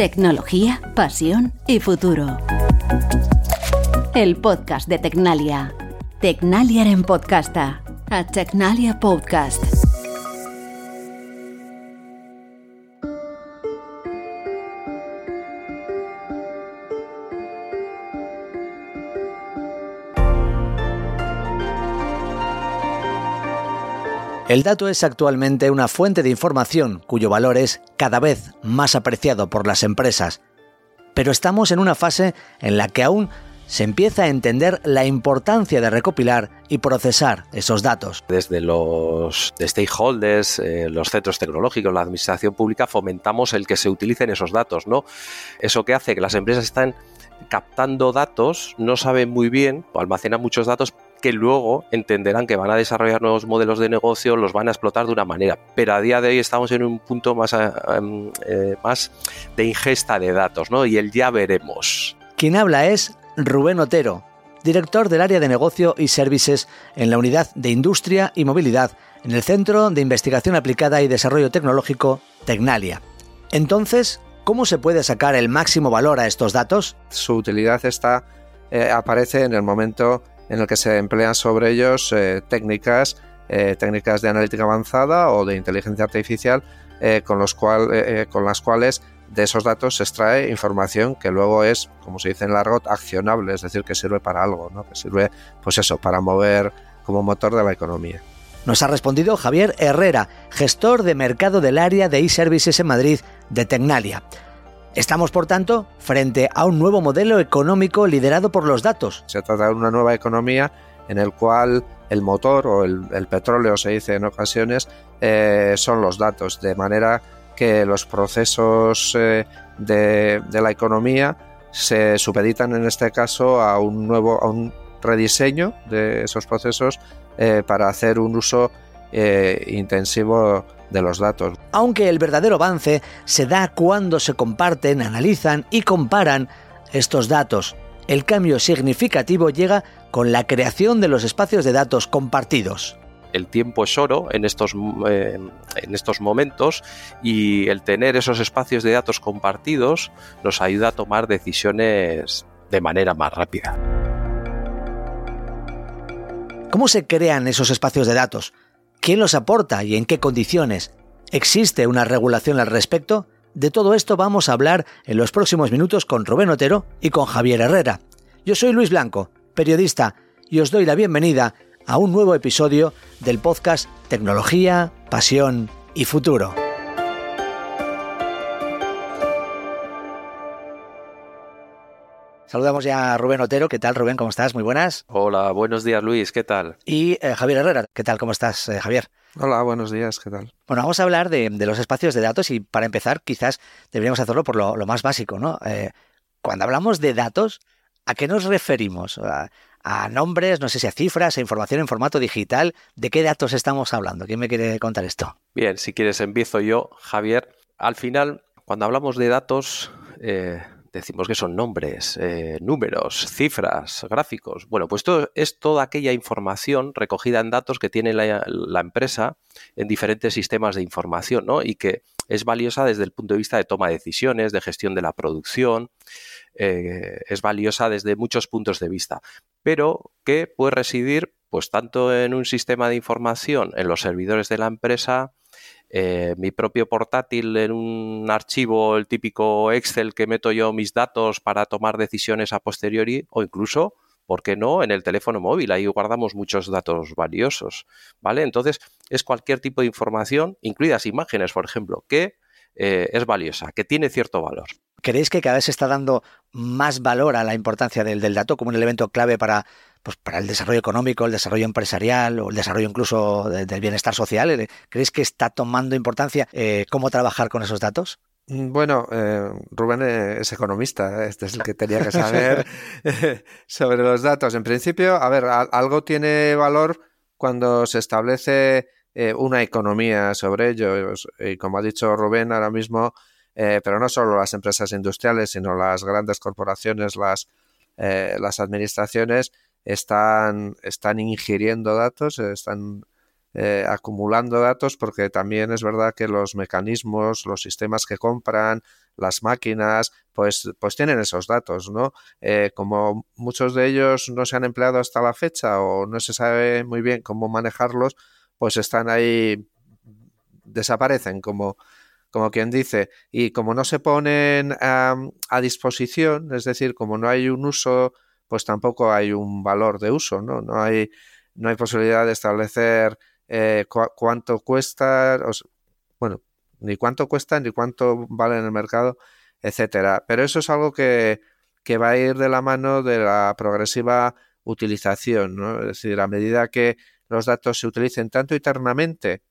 Tecnología, pasión y futuro. El podcast de Tecnalia. Tecnalia en podcasta. A Tecnalia Podcast. El dato es actualmente una fuente de información cuyo valor es cada vez más apreciado por las empresas. Pero estamos en una fase en la que aún se empieza a entender la importancia de recopilar y procesar esos datos. Desde los stakeholders, eh, los centros tecnológicos, la administración pública, fomentamos el que se utilicen esos datos, ¿no? Eso que hace que las empresas están captando datos, no saben muy bien, o almacenan muchos datos, que luego entenderán que van a desarrollar nuevos modelos de negocio, los van a explotar de una manera. Pero a día de hoy estamos en un punto más, eh, em, eh, más de ingesta de datos, ¿no? Y el ya veremos. Quien habla es Rubén Otero, director del área de negocio y services en la unidad de industria y movilidad en el Centro de Investigación Aplicada y Desarrollo Tecnológico Tecnalia. Entonces, ¿cómo se puede sacar el máximo valor a estos datos? Su utilidad está, eh, aparece en el momento en el que se emplean sobre ellos eh, técnicas, eh, técnicas de analítica avanzada o de inteligencia artificial eh, con, los cual, con las cuales de esos datos se extrae información que luego es, como se dice en la ROT, accionable, es decir, que sirve para algo, ¿no? que sirve, pues eso, para mover como motor de la economía. Nos ha respondido Javier Herrera, gestor de mercado del área de e-services en Madrid de Tecnalia. Estamos, por tanto, frente a un nuevo modelo económico liderado por los datos. Se trata de una nueva economía en el cual el motor o el, petróleo, se dice en ocasiones, eh, son los datos, de manera que los procesos eh, de, la economía se supeditan en este caso a un nuevo, a un rediseño de esos procesos eh, para hacer un uso intensivo de los datos. Aunque el verdadero avance se da cuando se comparten, analizan y comparan estos datos. El cambio significativo llega con la creación de los espacios de datos compartidos. El tiempo es oro en estos, eh, en estos momentos y el tener esos espacios de datos compartidos nos ayuda a tomar decisiones de manera más rápida. ¿Cómo se crean esos espacios de datos? ¿Quién los aporta y en qué condiciones? ¿Existe una regulación al respecto? De todo esto vamos a hablar en los próximos minutos con Rubén Otero y con Javier Herrera. Yo soy Luis Blanco, periodista, y os doy la bienvenida a un nuevo episodio del podcast Tecnología, Pasión y Futuro. Saludamos ya a Rubén Otero. ¿Qué tal, Rubén? ¿Cómo estás? Muy buenas. Hola, buenos días, Luis. ¿Qué tal? Y eh, Javier Herrera. ¿Qué tal? ¿Cómo estás, eh, Javier? Hola, buenos días. ¿Qué tal? Bueno, vamos a hablar de, los espacios de datos y para empezar, quizás deberíamos hacerlo por lo, más básico, ¿no? Eh, cuando hablamos de datos, ¿a qué nos referimos? ¿A, a nombres, no sé si a cifras, a información en formato digital. ¿De qué datos estamos hablando? ¿Quién me quiere contar esto? Bien, si quieres empiezo yo, Javier. Al final, cuando hablamos de datos, decimos que son nombres, eh, números, cifras, gráficos. Bueno, pues esto es toda aquella información recogida en datos que tiene la, empresa en diferentes sistemas de información, ¿no? Y que es valiosa desde el punto de vista de toma de decisiones, de gestión de la producción, eh, es valiosa desde muchos puntos de vista, pero que puede residir pues tanto en un sistema de información, en los servidores de la empresa, eh, mi propio portátil en un archivo, el típico Excel que meto yo mis datos para tomar decisiones a posteriori o incluso, ¿por qué no?, en el teléfono móvil. Ahí guardamos muchos datos valiosos, ¿vale? Entonces, es cualquier tipo de información, incluidas imágenes, por ejemplo, que eh, es valiosa, que tiene cierto valor. ¿Creéis que cada vez se está dando más valor a la importancia del, del dato como un elemento clave para pues para el desarrollo económico, el desarrollo empresarial o el desarrollo incluso del bienestar social? Eh, ¿Crees que está tomando importancia eh, cómo trabajar con esos datos? Mm, bueno, eh, Rubén es economista, este es el que tenía que saber sobre los datos. En principio, a ver, algo tiene valor cuando se establece una economía sobre ello. Y como ha dicho Rubén, ahora mismo, pero no solo las empresas industriales, sino las grandes corporaciones, las, las administraciones, están, están ingiriendo datos, están eh, acumulando datos porque también es verdad que los mecanismos, los sistemas que compran, las máquinas, pues, pues tienen esos datos, ¿no? Eh, como muchos de ellos no se han empleado hasta la fecha o no se sabe muy bien cómo manejarlos, pues están ahí, desaparecen como, como quien dice, y como no se ponen a, a disposición, es decir, como no hay un uso, pues tampoco hay un valor de uso, ¿no? No hay, no hay posibilidad de establecer eh, cuánto cuesta, bueno, ni cuánto cuesta, ni cuánto vale en el mercado, etcétera. Pero eso es algo que, que va a ir de la mano de la progresiva utilización, ¿no? Es decir, a medida que los datos se utilicen tanto internamente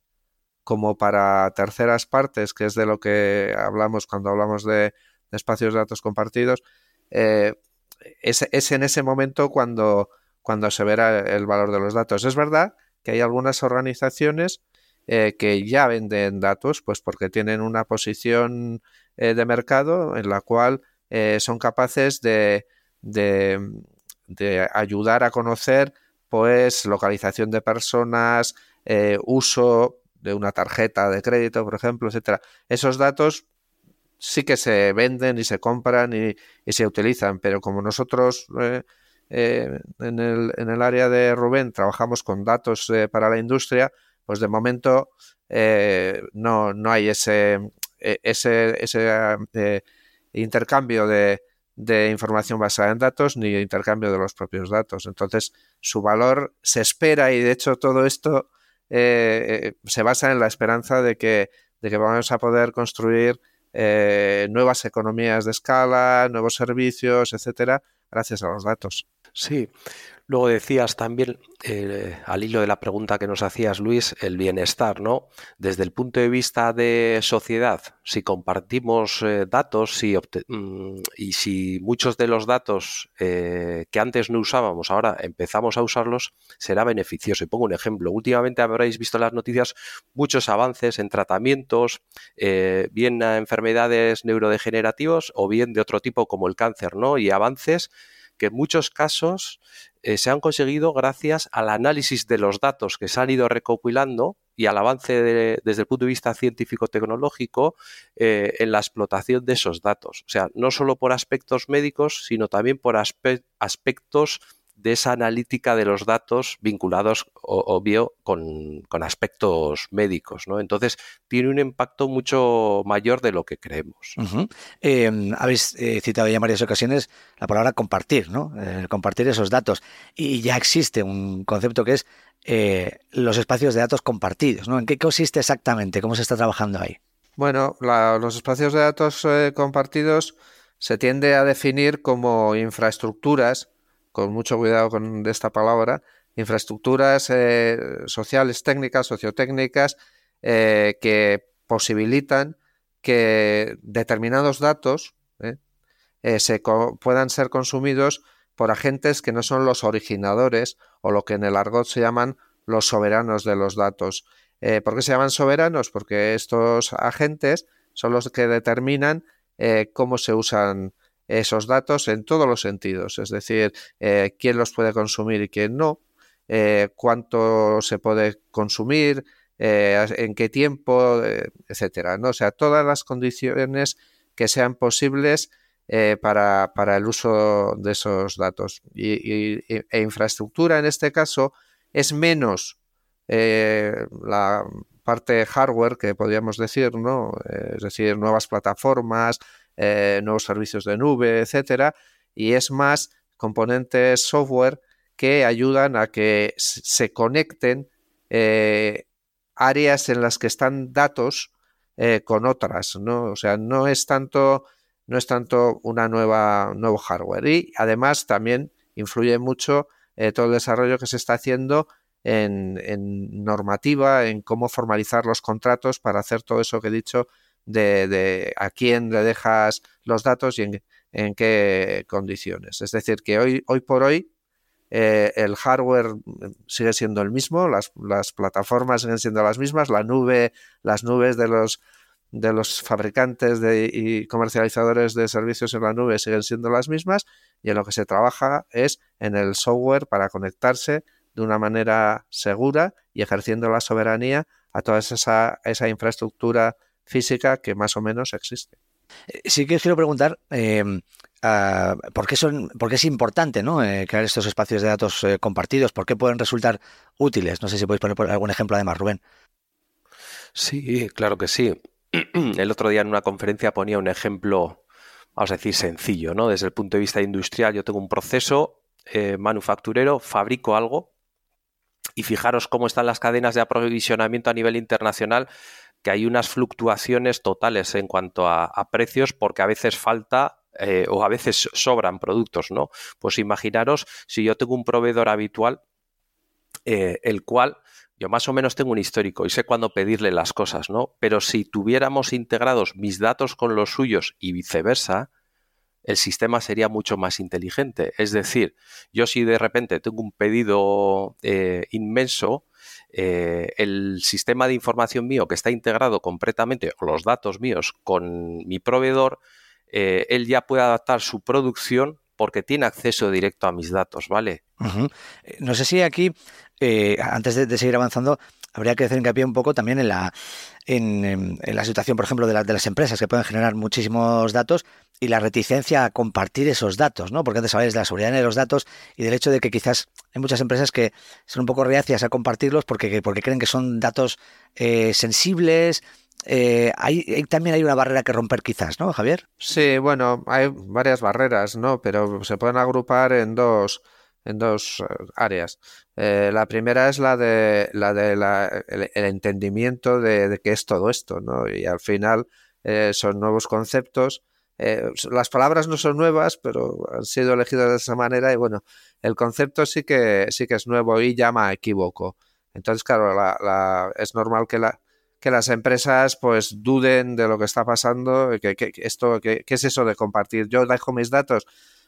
como para terceras partes, que es de lo que hablamos cuando hablamos de, espacios de datos compartidos, eh, es, en ese momento cuando, cuando se verá el valor de los datos. Es verdad que hay algunas organizaciones eh, que ya venden datos, pues porque tienen una posición eh, de mercado en la cual eh, son capaces de, de, ayudar a conocer pues localización de personas, uso de una tarjeta de crédito, por ejemplo, etcétera. Esos datos sí que se venden y se compran y, se utilizan, pero como nosotros eh, en, el, en, el, área de Rubén trabajamos con datos eh, para la industria, pues de momento eh, no, no, hay ese, e, ese, ese intercambio de, de, información basada en datos ni intercambio de los propios datos. Entonces, su valor se espera y de hecho todo esto se basa en la esperanza de que, de que vamos a poder construir nuevas economías de escala, nuevos servicios, etcétera, gracias a los datos. Sí, luego decías también, eh, al hilo de la pregunta que nos hacías, Luis, el bienestar, ¿no? Desde el punto de vista de sociedad, si compartimos eh, datos mm, y si muchos de los datos eh, que antes no usábamos, ahora empezamos a usarlos, será beneficioso. Y pongo un ejemplo. Últimamente habréis visto en las noticias muchos avances en tratamientos, bien a enfermedades neurodegenerativas o bien de otro tipo como el cáncer, ¿no? Y avances que en muchos casos eh, se han conseguido gracias al análisis de los datos que se han ido recopilando y al avance desde el punto de vista científico-tecnológico eh, en la explotación de esos datos. O sea, no solo por aspectos médicos, sino también por aspectos de esa analítica de los datos vinculados, obvio, con, aspectos médicos, ¿no? Entonces, tiene un impacto mucho mayor de lo que creemos. Em, habéis eh, citado ya en varias ocasiones la palabra compartir, ¿no? Eh, compartir esos datos. Y ya existe un concepto que es eh, los espacios de datos compartidos, ¿no? ¿En qué consiste exactamente? ¿Cómo se está trabajando ahí? Bueno, los espacios de datos compartidos se tiende a definir como infraestructuras con mucho cuidado con esta palabra, infraestructuras eh, sociales, técnicas, sociotécnicas, eh, que posibilitan que determinados datos eh, se puedan ser consumidos por agentes que no son los originadores o lo que en el argot se llaman los soberanos de los datos. ¿Por qué se llaman soberanos? Porque estos agentes son los que determinan cómo se usan esos datos en todos los sentidos, es decir, eh, quién los puede consumir y quién no, eh, cuánto se puede consumir, eh, en qué tiempo, etcétera. ¿no? O sea, todas las condiciones que sean posibles para, para, el uso de esos datos. Y, e infraestructura en este caso es menos la parte hardware que podríamos decir, ¿no? es decir, nuevas plataformas, eh, nuevos servicios de nube, etcétera, y es más componentes software que ayudan a que se conecten eh, áreas en las que están datos eh, con otras, ¿no? O sea, no es tanto no es tanto una nueva nuevo hardware y además también influye mucho todo el desarrollo que se está haciendo en, en, normativa, en cómo formalizar los contratos para hacer todo eso que he dicho de, a quién le dejas los datos y en, qué condiciones. Es decir, que hoy, hoy por hoy eh, el hardware sigue siendo el mismo, las, plataformas siguen siendo las mismas, la nube, las nubes de los de los fabricantes de, y comercializadores de servicios en la nube siguen siendo las mismas y en lo que se trabaja es en el software para conectarse de una manera segura y ejerciendo la soberanía a toda esa, esa infraestructura física que más o menos existe. Eh, sí que os quiero preguntar eh, ¿por, qué son, por, qué es importante ¿no? Eh, crear estos espacios de datos compartidos, por qué pueden resultar útiles. No sé si podéis poner algún ejemplo además, Rubén. Sí, claro que sí. El otro día en una conferencia ponía un ejemplo, vamos a decir, sencillo, ¿no? Desde el punto de vista industrial, yo tengo un proceso manufacturero, fabrico algo, y fijaros cómo están las cadenas de aprovisionamiento a nivel internacional, que hay unas fluctuaciones totales en cuanto a, precios porque a veces falta eh, o a veces sobran productos, ¿no? Pues imaginaros si yo tengo un proveedor habitual, eh, el cual yo más o menos tengo un histórico y sé cuándo pedirle las cosas, ¿no? Pero si tuviéramos integrados mis datos con los suyos y viceversa, el sistema sería mucho más inteligente. Es decir, yo si de repente tengo un pedido eh, inmenso, eh, el sistema de información mío que está integrado completamente, los datos míos con mi proveedor, eh, él ya puede adaptar su producción porque tiene acceso directo a mis datos, ¿vale? No sé si aquí, antes de, seguir avanzando, habría que hacer hincapié un poco también en la, en, la situación, por ejemplo, de, de, las empresas que pueden generar muchísimos datos y la reticencia a compartir esos datos, ¿no? Porque antes habláis de la seguridad de los datos y del hecho de que quizás hay muchas empresas que son un poco reacias a compartirlos porque, porque creen que son datos eh, sensibles. Eh, ahí, también hay una barrera que romper quizás, ¿no, Javier? Sí, bueno, hay varias barreras, ¿no? Pero se pueden agrupar en dos en dos eh, áreas. Eh, la primera es la de la de el, entendimiento de, qué es todo esto, ¿no? Y al final eh, son nuevos conceptos. las palabras no son nuevas, pero han sido elegidas de esa manera y bueno, el concepto sí que sí que es nuevo y llama a equívoco. Entonces, claro, la, es normal que la que las empresas pues duden de lo que está pasando, que, esto, ¿qué es eso de compartir? Yo dejo mis datos.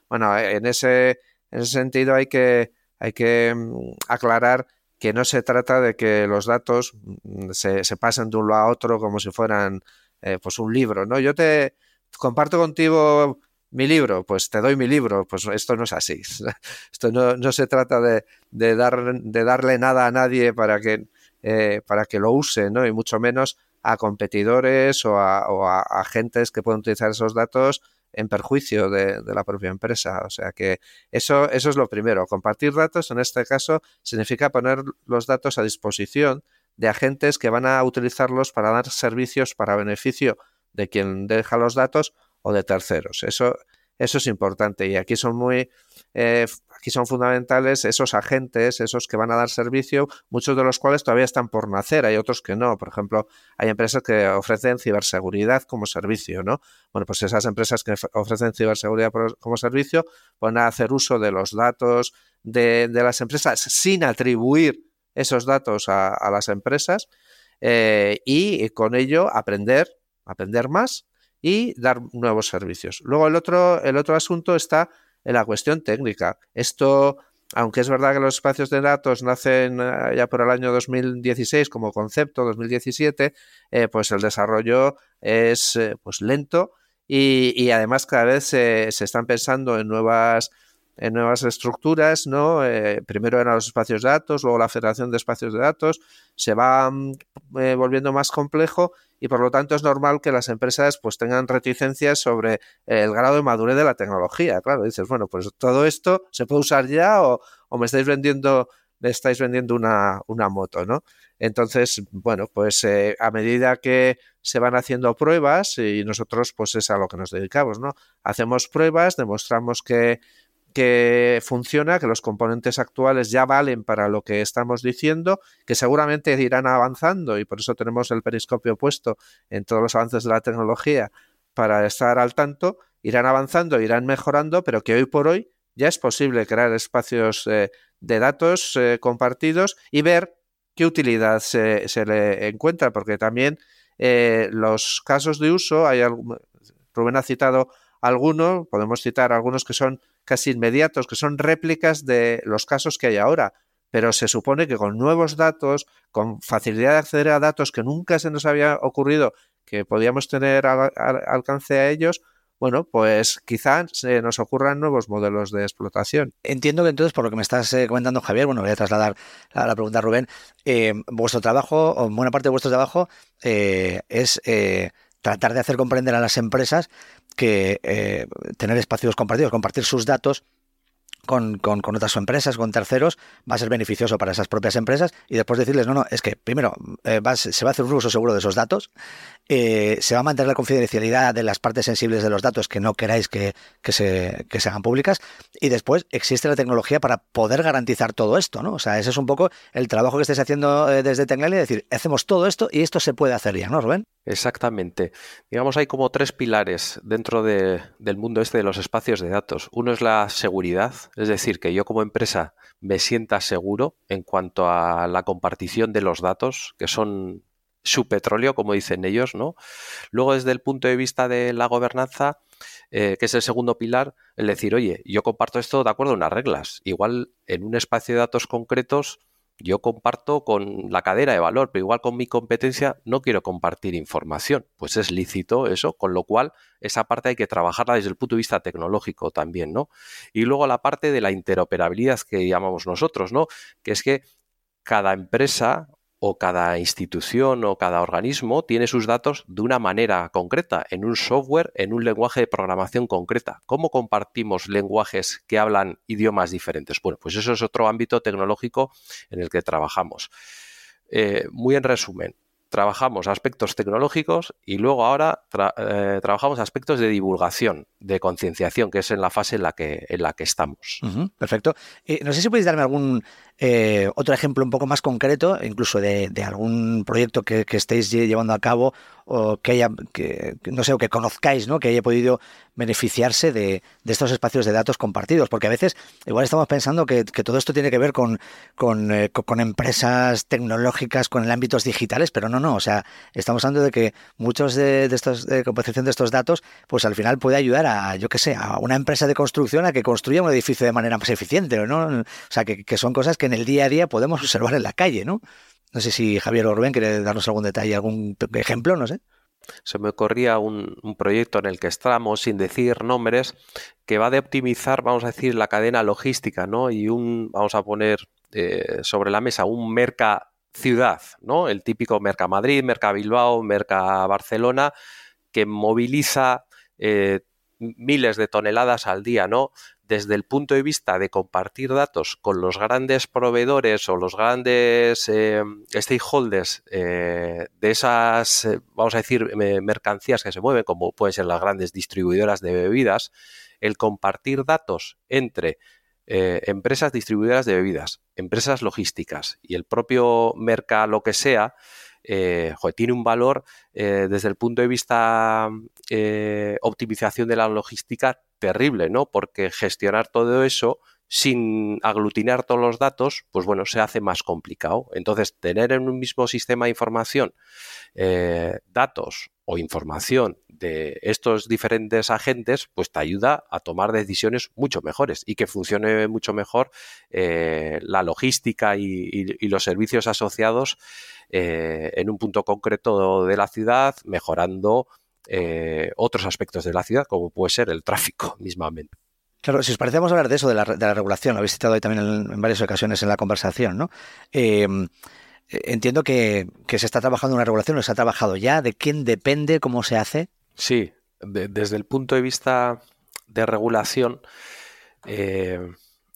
Bueno, en ese en ese sentido hay que, hay que mm, aclarar que no se trata de que los datos mm, se, se pasen de uno a otro como si fueran eh, pues un libro, ¿no? Yo te comparto contigo mi libro, pues te doy mi libro, pues esto no es así. Esto no, no se trata de, de, dar, de darle nada a nadie para que, eh, para que lo use, ¿no? Y mucho menos a competidores o a, o a agentes que pueden utilizar esos datos en perjuicio de, la propia empresa. O sea que eso, eso es lo primero. Compartir datos, en este caso, significa poner los datos a disposición de agentes que van a utilizarlos para dar servicios para beneficio de quien deja los datos o de terceros. Eso, eso es importante y aquí son muy, eh, aquí son fundamentales esos agentes, esos que van a dar servicio, muchos de los cuales todavía están por nacer, hay otros que no. Por ejemplo, hay empresas que ofrecen ciberseguridad como servicio, ¿no? Bueno, pues esas empresas que ofrecen ciberseguridad como servicio van a hacer uso de los datos de, las empresas sin atribuir esos datos a, las empresas eh, y con ello aprender, aprender más y dar nuevos servicios. Luego el otro, el otro asunto está en la cuestión técnica. Esto, aunque es verdad que los espacios de datos nacen eh, ya por el año 2016 como concepto, 2017, eh, pues el desarrollo es eh, pues lento y, además cada vez se, se están pensando en nuevas en nuevas estructuras, ¿no? primero eran los espacios de datos, luego la federación de espacios de datos, se va mm, volviendo más complejo y por lo tanto es normal que las empresas pues tengan reticencias sobre el grado de madurez de la tecnología. Claro, dices, bueno, pues todo esto se puede usar ya o, me estáis vendiendo me estáis vendiendo una, una moto, ¿no? Entonces, bueno, pues eh, a medida que se van haciendo pruebas y nosotros pues es a lo que nos dedicamos, ¿no? Hacemos pruebas, demostramos que que funciona, que los componentes actuales ya valen para lo que estamos diciendo, que seguramente irán avanzando y por eso tenemos el periscopio puesto en todos los avances de la tecnología para estar al tanto, irán avanzando, irán mejorando, pero que hoy por hoy ya es posible crear espacios eh, de datos eh, compartidos y ver qué utilidad se, le encuentra, porque también eh, los casos de uso, hay Rubén ha citado algunos, podemos citar algunos que son casi inmediatos, que son réplicas de los casos que hay ahora. Pero se supone que con nuevos datos, con facilidad de acceder a datos que nunca se nos había ocurrido que podíamos tener alcance a ellos, bueno, pues quizás se nos ocurran nuevos modelos de explotación. Entiendo que entonces, por lo que me estás eh, comentando, Javier, bueno, voy a trasladar la, pregunta a Rubén, eh, vuestro trabajo, o buena parte de vuestro trabajo, eh, es tratar de hacer comprender a las empresas que tener espacios compartidos, compartir sus datos con, con, con, otras empresas, con terceros, va a ser beneficioso para esas propias empresas. Y después decirles, no, no, es que primero eh, se va a hacer un uso seguro de esos datos, eh, se va a mantener la confidencialidad de las partes sensibles de los datos que no queráis que, se, hagan públicas y después existe la tecnología para poder garantizar todo esto, ¿no? O sea, ese es un poco el trabajo que estáis haciendo eh, desde Tecnalia, decir, hacemos todo esto y esto se puede hacer ya, ¿no, Rubén? Exactamente. Digamos, hay como tres pilares dentro de, del mundo este de los espacios de datos. Uno es la seguridad, es decir, que yo como empresa me sienta seguro en cuanto a la compartición de los datos, que son su petróleo, como dicen ellos, ¿no? Luego, desde el punto de vista de la gobernanza, eh, que es el segundo pilar, el decir, oye, yo comparto esto de acuerdo a unas reglas. Igual en un espacio de datos concretos yo comparto con la cadera de valor, pero igual con mi competencia no quiero compartir información. Pues es lícito eso, con lo cual esa parte hay que trabajarla desde el punto de vista tecnológico también, ¿no? Y luego la parte de la interoperabilidad que llamamos nosotros, ¿no? Que es que cada empresa o cada institución o cada organismo tiene sus datos de una manera concreta, en un software, en un lenguaje de programación concreta. ¿Cómo compartimos lenguajes que hablan idiomas diferentes? Bueno, pues eso es otro ámbito tecnológico en el que trabajamos. Eh, muy en resumen, trabajamos aspectos tecnológicos y luego ahora eh, trabajamos aspectos de divulgación, de concienciación, que es en la fase en la que, en la que estamos. perfecto. Eh, no sé si podéis darme algún eh, otro ejemplo un poco más concreto, incluso de, algún proyecto que, estéis llevando a cabo o que haya, que, no sé, o que conozcáis, ¿no? Que haya podido beneficiarse de, estos espacios de datos compartidos, porque a veces igual estamos pensando que, todo esto tiene que ver con, eh, con, empresas tecnológicas, con ámbitos digitales, pero no, no, o sea, estamos hablando de que muchos de, estos, de composición de estos datos, pues al final puede ayudar a, yo qué sé, a una empresa de construcción a que construya un edificio de manera más eficiente, ¿no? O sea, que, que son cosas que en el día a día podemos observar en la calle, ¿no? No sé si Javier o quiere darnos algún detalle, algún ejemplo, no sé. Se me ocurría un, proyecto en el que estamos, sin decir nombres, que va de optimizar, vamos a decir, la cadena logística, ¿no? Y un, vamos a poner eh, sobre la mesa un merca ciudad, ¿no? El típico merca Madrid, merca Bilbao, merca Barcelona, que moviliza eh, miles de toneladas al día, ¿no? Desde el punto de vista de compartir datos con los grandes proveedores o los grandes eh, stakeholders eh, de esas, eh, vamos a decir, mercancías que se mueven, como pueden ser las grandes distribuidoras de bebidas, el compartir datos entre empresas distribuidoras de bebidas, empresas logísticas y el propio mercado, lo que sea, tiene un valor desde el punto de vista optimización de la logística terrible, ¿no? Porque gestionar todo eso sin aglutinar todos los datos, pues bueno, se hace más complicado. Entonces, tener en un mismo sistema de información eh, datos o información de estos diferentes agentes, pues te ayuda a tomar decisiones mucho mejores y que funcione mucho mejor eh, la logística y, los servicios asociados eh, en un punto concreto de la ciudad, mejorando eh, otros aspectos de la ciudad, como puede ser el tráfico mismamente. Claro, si os parece, vamos a hablar de eso, de la, regulación. Lo habéis citado ahí también en, varias ocasiones en la conversación, ¿no? Em, eh, entiendo que, se está trabajando una regulación, o se ha trabajado ya. ¿De quién depende? ¿Cómo se hace? Sí, desde el punto de vista de regulación, eh,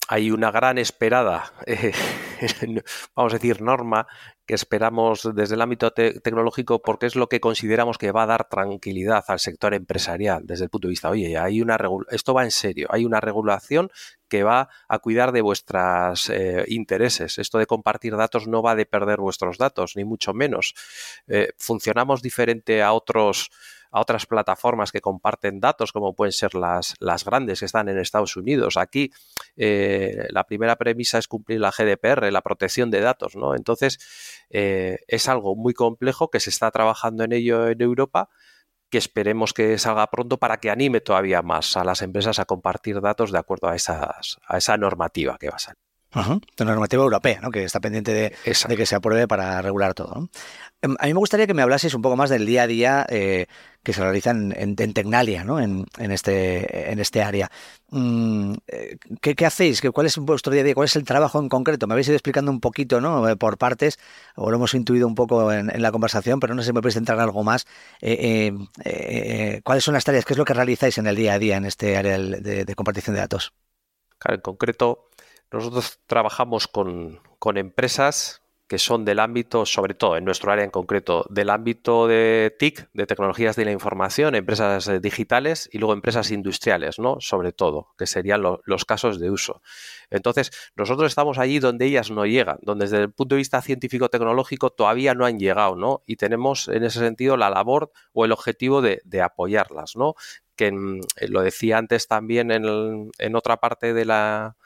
hay una gran esperada, vamos a decir, norma que esperamos desde el ámbito tecnológico porque es lo que consideramos que va a dar tranquilidad al sector empresarial desde el punto de vista, oye, hay una esto va en serio, hay una regulación que va a cuidar de vuestros eh, intereses. Esto de compartir datos no va de perder vuestros datos, ni mucho menos. Eh, funcionamos diferente a otros a otras plataformas que comparten datos, como pueden ser las, las grandes que están en Estados Unidos. Aquí eh, la primera premisa es cumplir la GDPR, la protección de datos, ¿no? Entonces, eh, es algo muy complejo que se está trabajando en ello en Europa que esperemos que salga pronto para que anime todavía más a las empresas a compartir datos de acuerdo a, esas, a esa normativa que va a salir. De normativa europea, ¿no? que está pendiente de, que se apruebe para regular todo. Em, a mí me gustaría que me hablases un poco más del día a día eh, que se realiza en, Tecnalia, ¿no? en, este, en este área. Mm, eh, ¿qué, hacéis? ¿Cuál es vuestro día a día? ¿Cuál es el trabajo en concreto? Me habéis ido explicando un poquito ¿no? Eh, por partes, o lo hemos intuido un poco en, la conversación, pero no sé si me podéis entrar en algo más. ¿Cuáles son las tareas? ¿Qué es lo que realizáis en el día a día en este área de, de compartición de datos? Claro, en concreto nosotros trabajamos con, empresas que son del ámbito, sobre todo en nuestro área en concreto, del ámbito de TIC, de tecnologías de la información, empresas eh, digitales y luego empresas industriales, ¿no? Sobre todo, que serían los casos de uso. Entonces, nosotros estamos allí donde ellas no llegan, donde desde el punto de vista científico-tecnológico todavía no han llegado, ¿no? Y tenemos en ese sentido la labor o el objetivo de, apoyarlas, ¿no? Que eh, lo decía antes también en otra parte de la,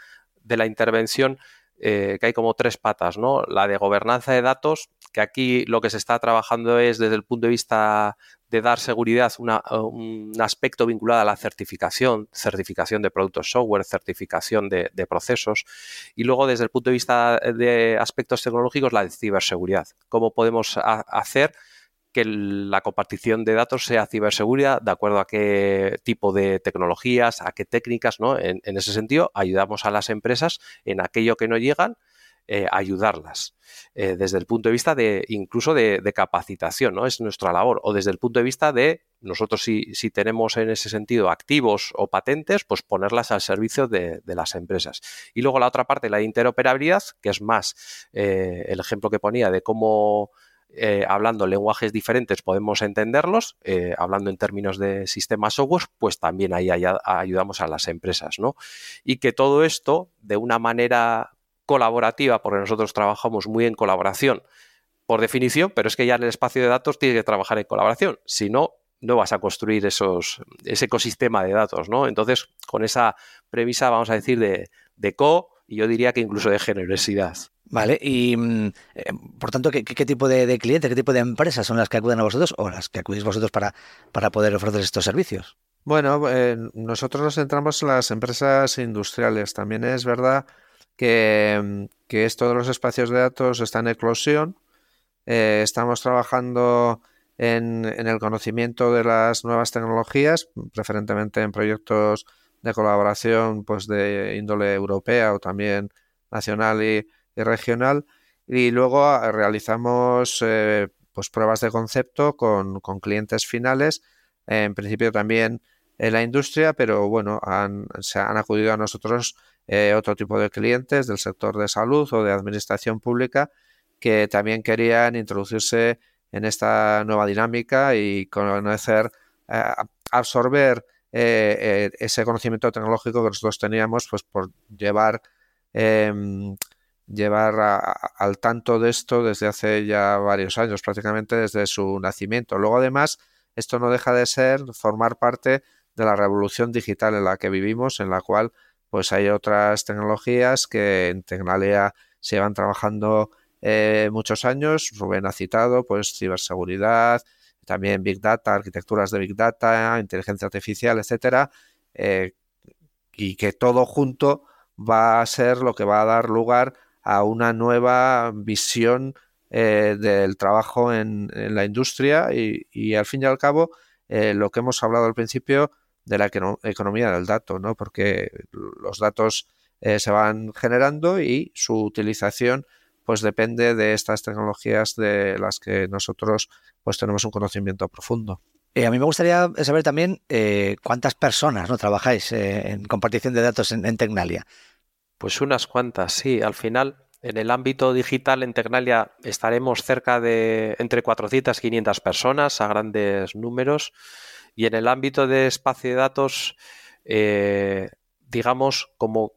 de la intervención eh, que hay como tres patas, ¿no? La de gobernanza de datos, que aquí lo que se está trabajando es desde el punto de vista de dar seguridad un aspecto vinculado a la certificación, certificación de productos software, certificación de, de, procesos y luego desde el punto de vista de aspectos tecnológicos la de ciberseguridad. ¿Cómo podemos hacer que la compartición de datos sea ciberseguridad de acuerdo a qué tipo de tecnologías, a qué técnicas, ¿no? En, ese sentido, ayudamos a las empresas en aquello que no llegan, eh, ayudarlas. Eh, desde el punto de vista de incluso de, capacitación, ¿no? Es nuestra labor. O desde el punto de vista de nosotros si, si tenemos en ese sentido activos o patentes, pues ponerlas al servicio de, las empresas. Y luego la otra parte, la interoperabilidad, que es más eh, el ejemplo que ponía de cómo eh, hablando lenguajes diferentes podemos entenderlos, eh, hablando en términos de sistemas software, pues también ahí ayudamos a las empresas, ¿no? Y que todo esto, de una manera colaborativa, porque nosotros trabajamos muy en colaboración, por definición, pero es que ya en el espacio de datos tiene que trabajar en colaboración, si no, no vas a construir esos, ese ecosistema de datos, ¿no? Entonces, con esa premisa, vamos a decir, de, de co, y yo diría que incluso de generosidad. Vale, y mm, eh, por tanto, ¿qué, tipo de, clientes, qué tipo de empresas son las que acuden a vosotros o las que acudís vosotros para, para poder ofrecer estos servicios? Bueno, eh, nosotros nos centramos en las empresas industriales. También es verdad que, mm, que de los espacios de datos está en eclosión. Eh, estamos trabajando en, en, el conocimiento de las nuevas tecnologías, preferentemente en proyectos de colaboración pues de índole europea o también nacional y regional y luego ah, realizamos eh, pues pruebas de concepto con, clientes finales, en principio también en la industria, pero bueno, han, se han acudido a nosotros eh, otro tipo de clientes del sector de salud o de administración pública que también querían introducirse en esta nueva dinámica y conocer, eh, absorber ese conocimiento tecnológico que nosotros teníamos pues por llevar llevar al tanto de esto desde hace ya varios años, prácticamente desde su nacimiento. Luego, además, esto no deja de ser formar parte de la revolución digital en la que vivimos, en la cual pues hay otras tecnologías que en Tecnalia se van trabajando eh, muchos años. Rubén ha citado pues ciberseguridad, también Big Data, arquitecturas de Big Data, inteligencia artificial, etcétera, eh, y que todo junto va a ser lo que va a dar lugar a una nueva visión eh, del trabajo en, la industria y, al fin y al cabo eh, lo que hemos hablado al principio de la economía del dato, ¿no? porque los datos eh, se van generando y su utilización pues depende de estas tecnologías de las que nosotros pues tenemos un conocimiento profundo. a mí me gustaría saber también cuántas personas no trabajáis en compartición de datos en, en Tecnalia. Pues unas cuantas, sí. Al final, en el ámbito digital en Tecnalia estaremos cerca de entre 400 y 500 personas a grandes números. Y en el ámbito de espacio de datos, eh, digamos, como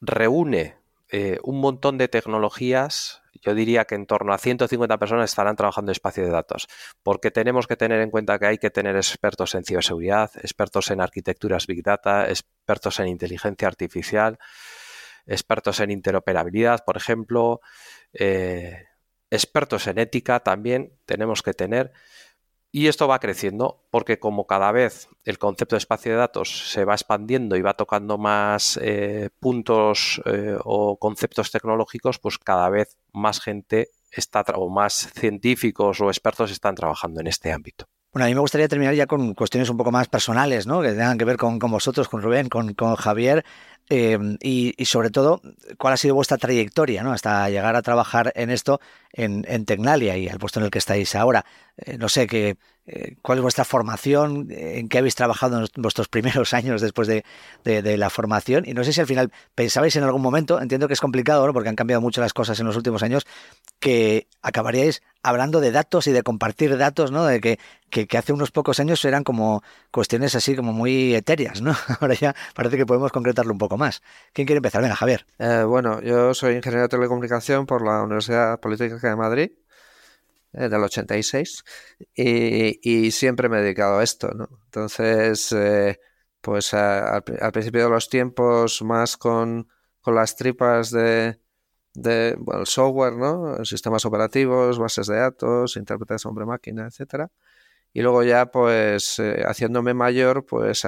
reúne eh, un montón de tecnologías, yo diría que en torno a 150 personas estarán trabajando en espacio de datos, porque tenemos que tener en cuenta que hay que tener expertos en ciberseguridad, expertos en arquitecturas Big Data, expertos en inteligencia artificial, expertos en interoperabilidad, por ejemplo, eh, expertos en ética también tenemos que tener, Y esto va creciendo porque como cada vez el concepto de espacio de datos se va expandiendo y va tocando más eh, puntos eh, o conceptos tecnológicos, pues cada vez más gente está o más científicos o expertos están trabajando en este ámbito. Bueno, a mí me gustaría terminar ya con cuestiones un poco más personales, ¿no? Que tengan que ver con, vosotros, con Rubén, con Javier. Em, y, sobre todo, ¿cuál ha sido vuestra trayectoria ¿no? hasta llegar a trabajar en esto en, en Tecnalia y al puesto en el que estáis ahora? Eh, no sé, qué, eh, ¿cuál es vuestra formación? ¿En qué habéis trabajado en vuestros primeros años después de, la formación? Y no sé si al final pensabais en algún momento, entiendo que es complicado, ¿no? porque han cambiado mucho las cosas en los últimos años, que acabaríais hablando de datos y de compartir datos, ¿no? De que, que, hace unos pocos años eran como cuestiones así como muy etéreas, ¿no? Ahora ya parece que podemos concretarlo un poco. ¿Quién quiere empezar? Venga, Javier. Eh, bueno, yo soy ingeniero de telecomunicación por la Universidad Politécnica de Madrid eh, del 86 y, y, siempre me he dedicado a esto, ¿no? Entonces, eh, pues al principio de los tiempos más con, las tripas de, software, ¿no? Sistemas operativos, bases de datos, intérpretes hombre-máquina, etcétera. Y luego ya, pues, haciéndome mayor, pues,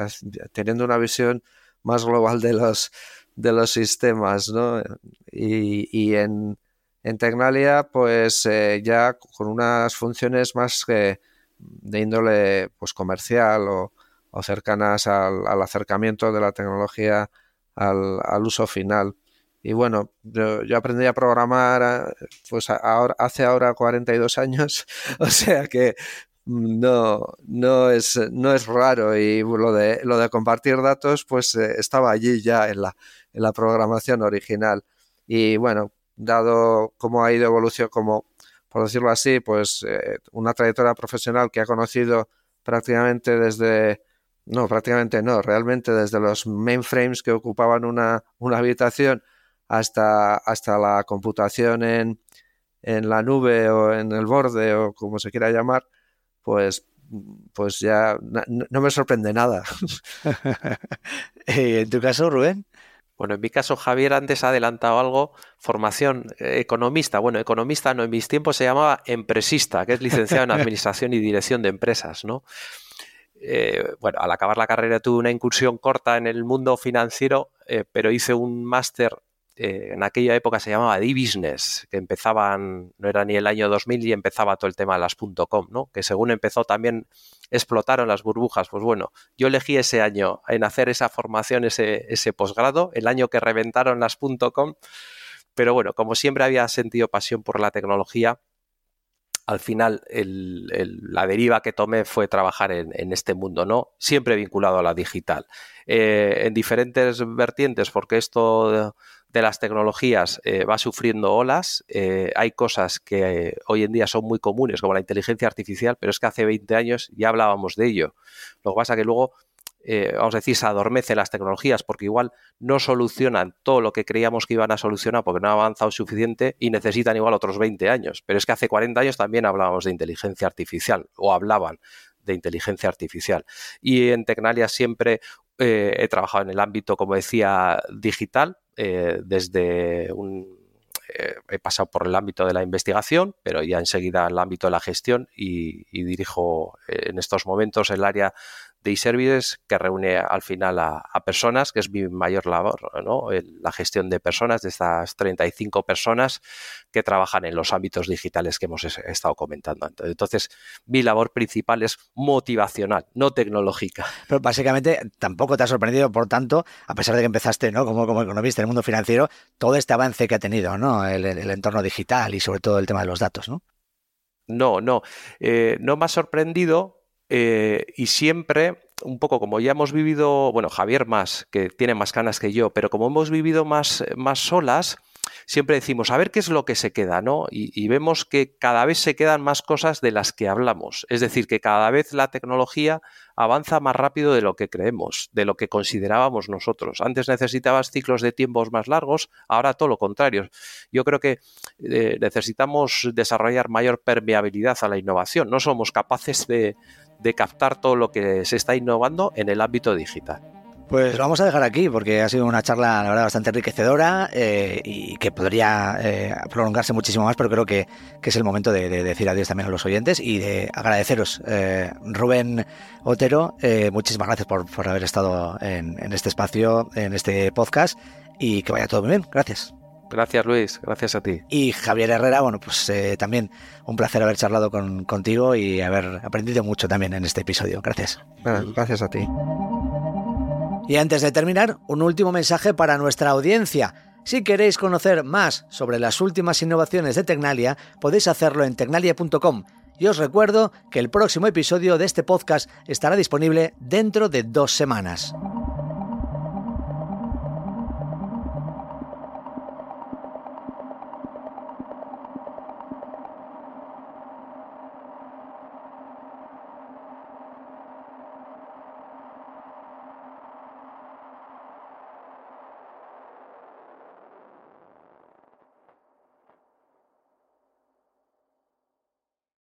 teniendo una visión más global de los, de los sistemas, ¿no? Y, y en, en Tecnalia, pues, eh, ya con unas funciones más que de índole, pues, comercial o, o cercanas al, al, acercamiento de la tecnología al, al uso final. Y bueno, yo, yo, aprendí a programar pues ahora, hace ahora 42 años, o sea que no, no, es, no es raro y lo de, lo de compartir datos pues eh, estaba allí ya en la, en la programación original. Y bueno, dado cómo ha ido evolución, como por decirlo así, pues eh, una trayectoria profesional que ha conocido prácticamente desde, no, prácticamente no, realmente desde los mainframes que ocupaban una, una habitación hasta, hasta la computación en, en la nube o en el borde o como se quiera llamar, pues, pues ya no, me sorprende nada. ¿En tu caso, Rubén? Bueno, en mi caso, Javier antes ha adelantado algo, formación eh, economista. Bueno, economista no, en mis tiempos se llamaba empresista, que es licenciado en Administración y Dirección de Empresas, ¿no? Eh, bueno, al acabar la carrera tuve una incursión corta en el mundo financiero, eh, pero hice un máster eh, en aquella época se llamaba D-Business, que empezaban, no era ni el año 2000 y empezaba todo el tema de las .com, ¿no? Que según empezó también explotaron las burbujas. Pues bueno, yo elegí ese año en hacer esa formación, ese, ese posgrado, el año que reventaron las .com, pero bueno, como siempre había sentido pasión por la tecnología, al final la deriva que tomé fue trabajar en, este mundo, ¿no? Siempre vinculado a la digital. Eh, en diferentes vertientes, porque esto de las tecnologías eh, va sufriendo olas. Eh, hay cosas que hoy en día son muy comunes, como la inteligencia artificial, pero es que hace 20 años ya hablábamos de ello. Lo que pasa que luego, eh, vamos a decir, se adormecen las tecnologías porque igual no solucionan todo lo que creíamos que iban a solucionar porque no han avanzado suficiente y necesitan igual otros 20 años. Pero es que hace 40 años también hablábamos de inteligencia artificial o hablaban de inteligencia artificial. Y en Tecnalia siempre he trabajado en el ámbito, como decía, digital, eh, desde. Eh, he pasado por el ámbito de la investigación, pero ya enseguida el ámbito de la gestión y, dirijo eh, en estos momentos el área de e-services que reúne al final a, personas, que es mi mayor labor, ¿no? la gestión de personas, de estas 35 personas que trabajan en los ámbitos digitales que hemos estado comentando. Entonces, mi labor principal es motivacional, no tecnológica. Pero básicamente tampoco te ha sorprendido, por tanto, a pesar de que empezaste ¿no? como, como economista en el mundo financiero, todo este avance que ha tenido ¿no? el, entorno digital y sobre todo el tema de los datos, ¿no? No, no. Eh, no me ha sorprendido eh, y siempre, un poco como ya hemos vivido, bueno, Javier más, que tiene más ganas que yo, pero como hemos vivido más, más solas, siempre decimos, a ver qué es lo que se queda, ¿no? Y, vemos que cada vez se quedan más cosas de las que hablamos. Es decir, que cada vez la tecnología avanza más rápido de lo que creemos, de lo que considerábamos nosotros. Antes necesitabas ciclos de tiempos más largos, ahora todo lo contrario. Yo creo que eh, necesitamos desarrollar mayor permeabilidad a la innovación. No somos capaces de, de captar todo lo que se está innovando en el ámbito digital. Pues vamos a dejar aquí porque ha sido una charla, la verdad, bastante enriquecedora eh, y que podría eh, prolongarse muchísimo más, pero creo que, es el momento de, de, decir adiós también a los oyentes y de agradeceros. Eh, Rubén Otero, muchísimas gracias por, por haber estado en, en este espacio, en este podcast y que vaya todo muy bien. Gracias. Gracias Luis, gracias a ti. Y Javier Herrera, bueno, pues eh, también un placer haber charlado con, contigo y haber aprendido mucho también en este episodio. Gracias. Bueno, gracias a ti. Y antes de terminar, un último mensaje para nuestra audiencia. Si queréis conocer más sobre las últimas innovaciones de Tecnalia, podéis hacerlo en tecnalia.com. Y os recuerdo que el próximo episodio de este podcast estará disponible dentro de dos semanas.